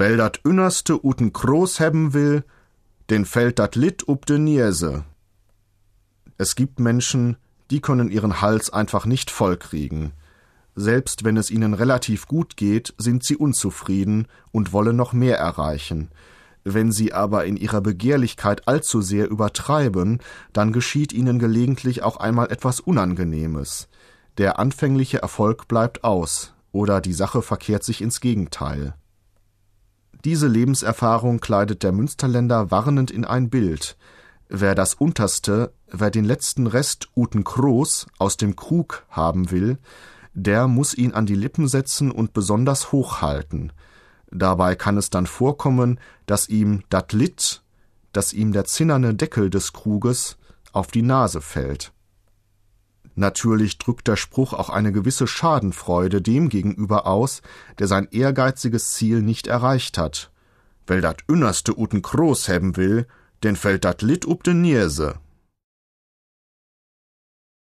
Well dat innerste uten Groß hebben will, den fällt dat Lit up de Niese. Es gibt Menschen, die können ihren Hals einfach nicht vollkriegen. Selbst wenn es ihnen relativ gut geht, sind sie unzufrieden und wollen noch mehr erreichen. Wenn sie aber in ihrer Begehrlichkeit allzu sehr übertreiben, dann geschieht ihnen gelegentlich auch einmal etwas Unangenehmes. Der anfängliche Erfolg bleibt aus, oder die Sache verkehrt sich ins Gegenteil. Diese Lebenserfahrung kleidet der Münsterländer warnend in ein Bild. Wer das Unterste, wer den letzten Rest Uten Kroos aus dem Krug haben will, der muss ihn an die Lippen setzen und besonders hochhalten. Dabei kann es dann vorkommen, dass ihm dat Lit, dass ihm der zinnerne Deckel des Kruges auf die Nase fällt. Natürlich drückt der Spruch auch eine gewisse Schadenfreude dem gegenüber aus, der sein ehrgeiziges Ziel nicht erreicht hat. Weil dat innerste uten Kroos hebben will, denn fällt dat Lit up de Nierse.